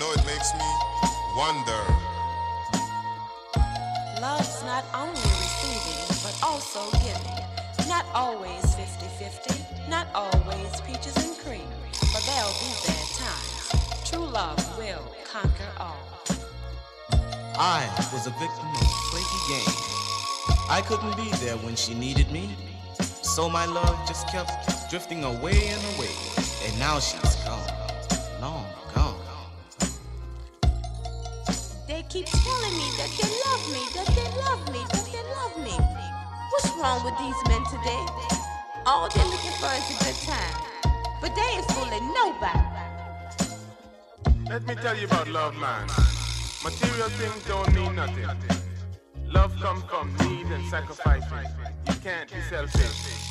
know it makes me wonder. Love's not only receiving, but also giving. Not always 50 50, not always peaches and cream, but there'll be bad times. True love will conquer all. I was a victim of a flaky game. I couldn't be there when she needed me, so my love just kept drifting away and away. And now she's that they love me, that they love me, that they love me. What's wrong with these men today? All they're looking for is a good time, but they ain't fooling nobody. Let me tell you about love, man. Material things don't mean nothing. Love comes from need and sacrificing. You can't be selfish.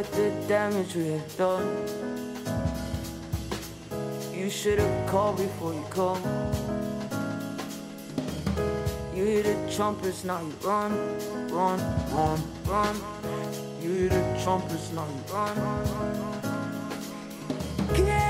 at the damage we have done. You should have called before you come. You hear the trumpets, now you run, run, run, run. You hear the trumpets, now you run. run. Yeah.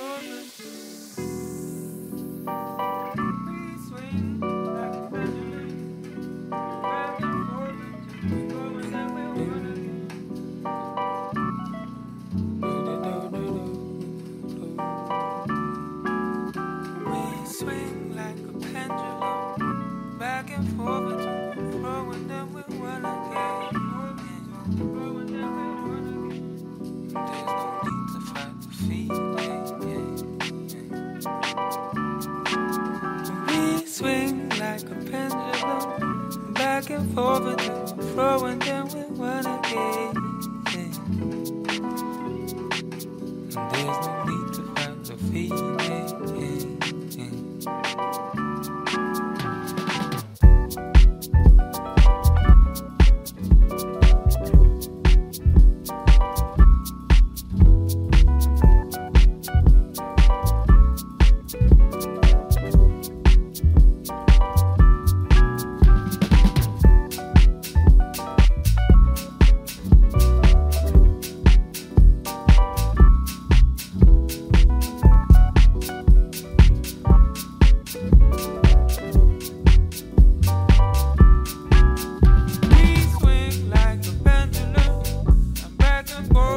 Oh, Open the floor and then we run again. And there's no need to find the feeling.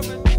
moment.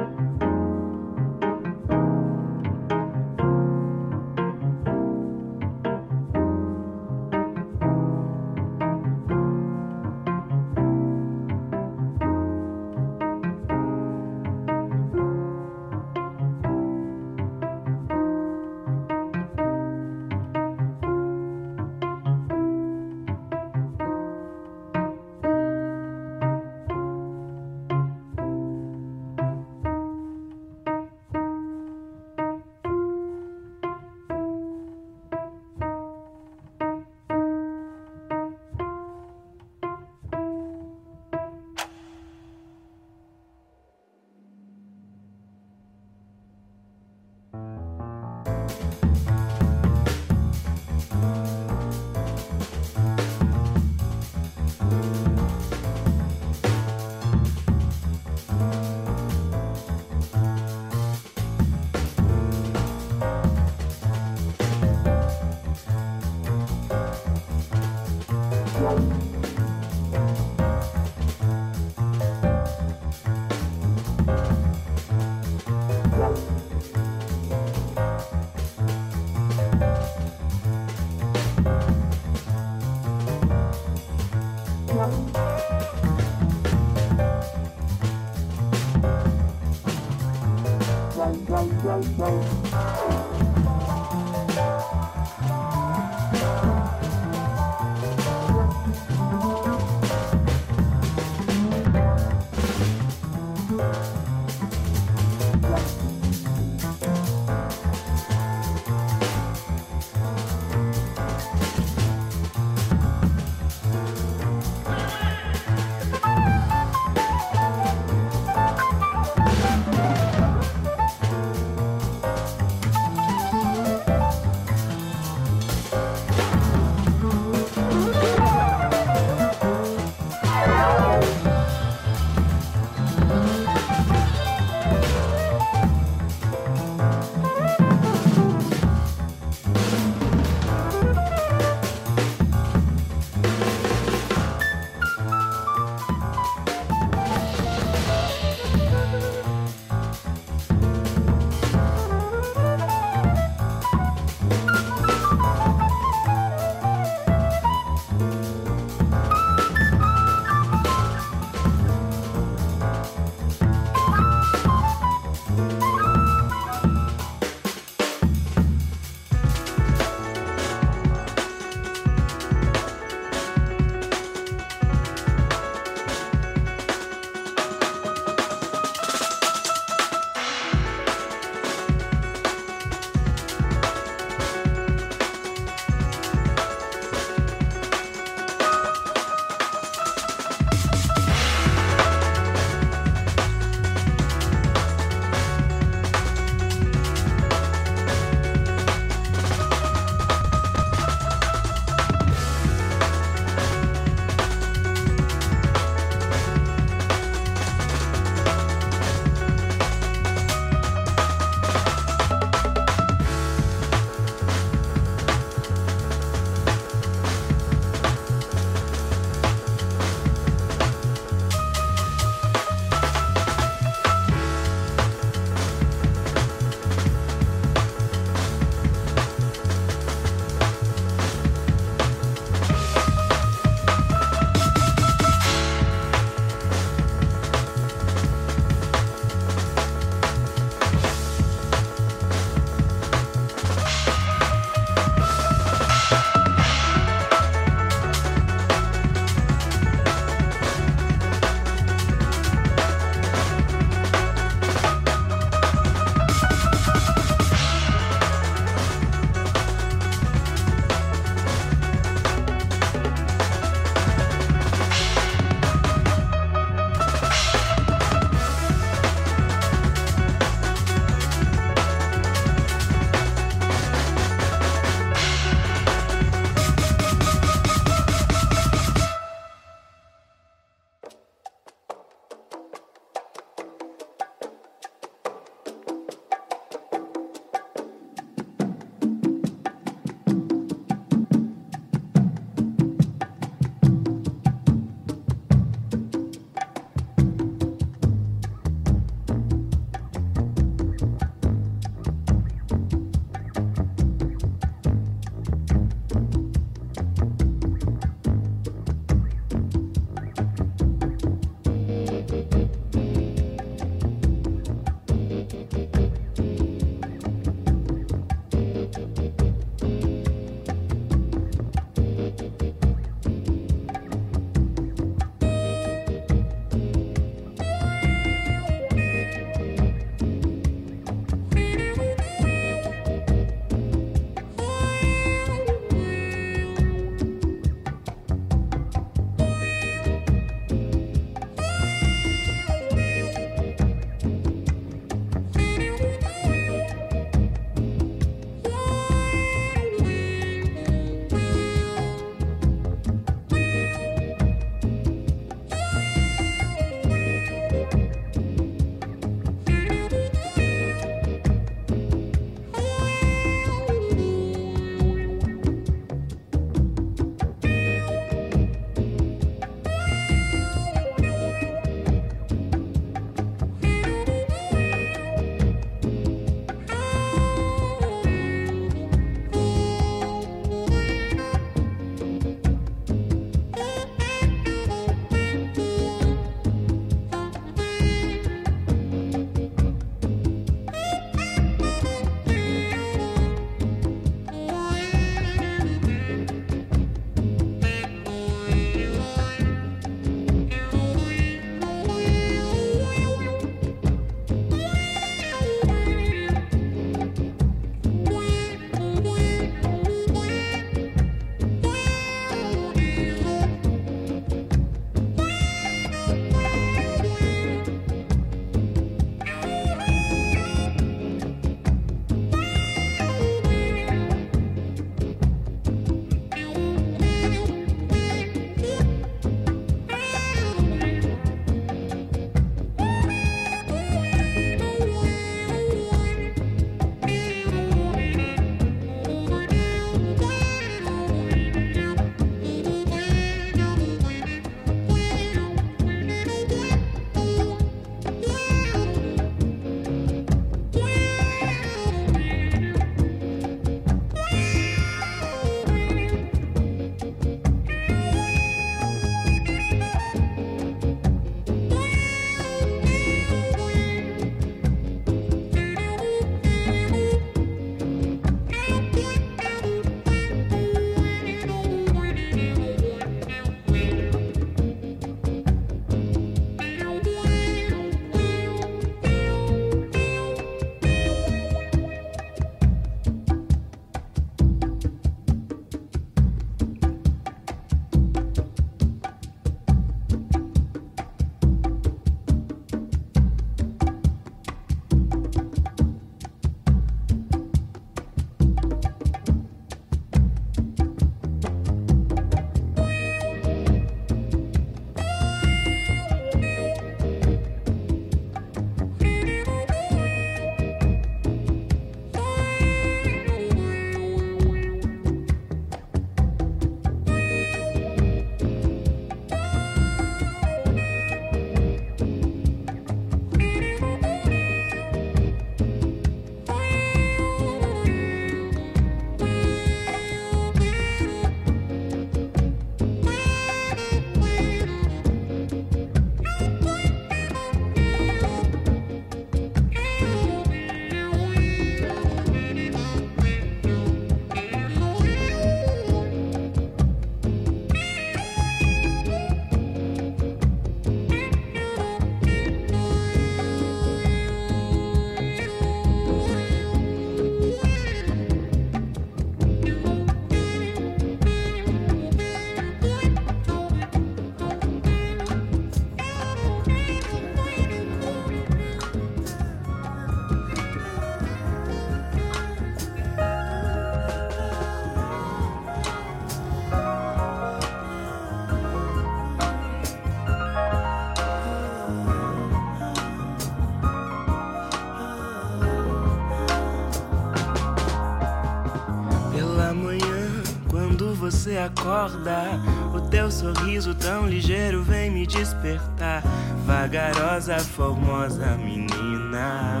O teu sorriso tão ligeiro vem me despertar. Vagarosa, formosa menina.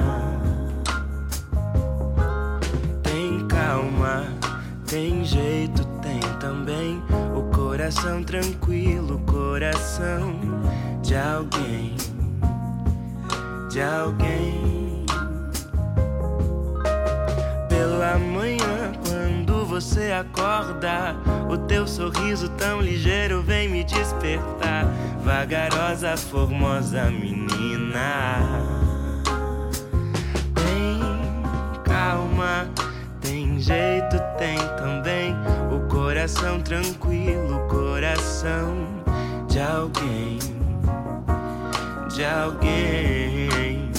Tem calma, tem jeito, tem também o coração tranquilo, coração de alguém, de alguém. Vagarosa, formosa menina. Tem calma, tem jeito, tem também o coração tranquilo, coração de alguém, de alguém.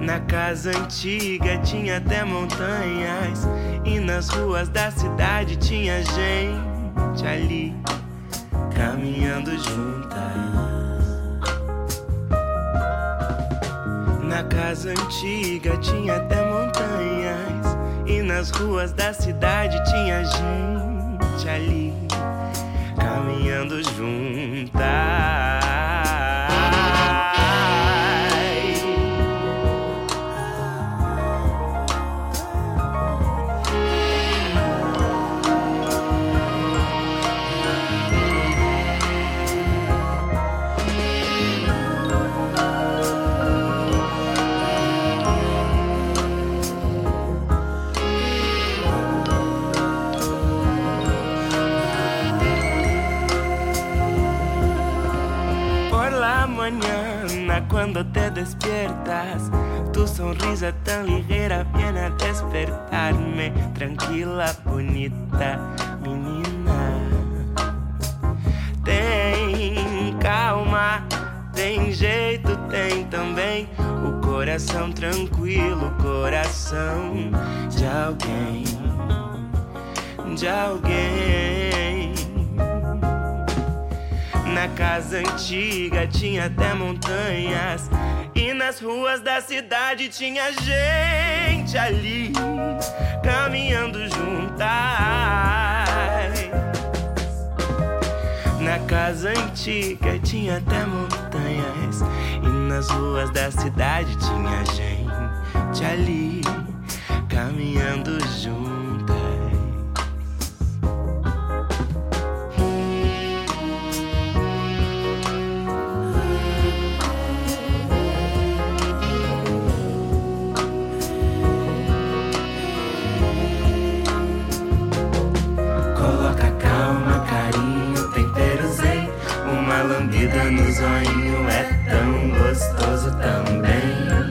Na casa antiga tinha até montanhas, e nas ruas da cidade tinha gente ali caminhando juntas. Na casa antiga tinha até montanhas, e nas ruas da cidade tinha gente ali caminhando juntas. Despiertas, tu sonrisa tan ligera viene a despertarme. Tranquila, bonita menina. Tem calma, tem jeito, tem também o coração tranquilo, coração de alguém, de alguém. Na casa antiga tinha até montanhas. E nas ruas da cidade tinha gente ali caminhando juntas. Na casa antiga tinha até montanhas. E nas ruas da cidade tinha gente ali caminhando juntas. no zoinho é tão gostoso também.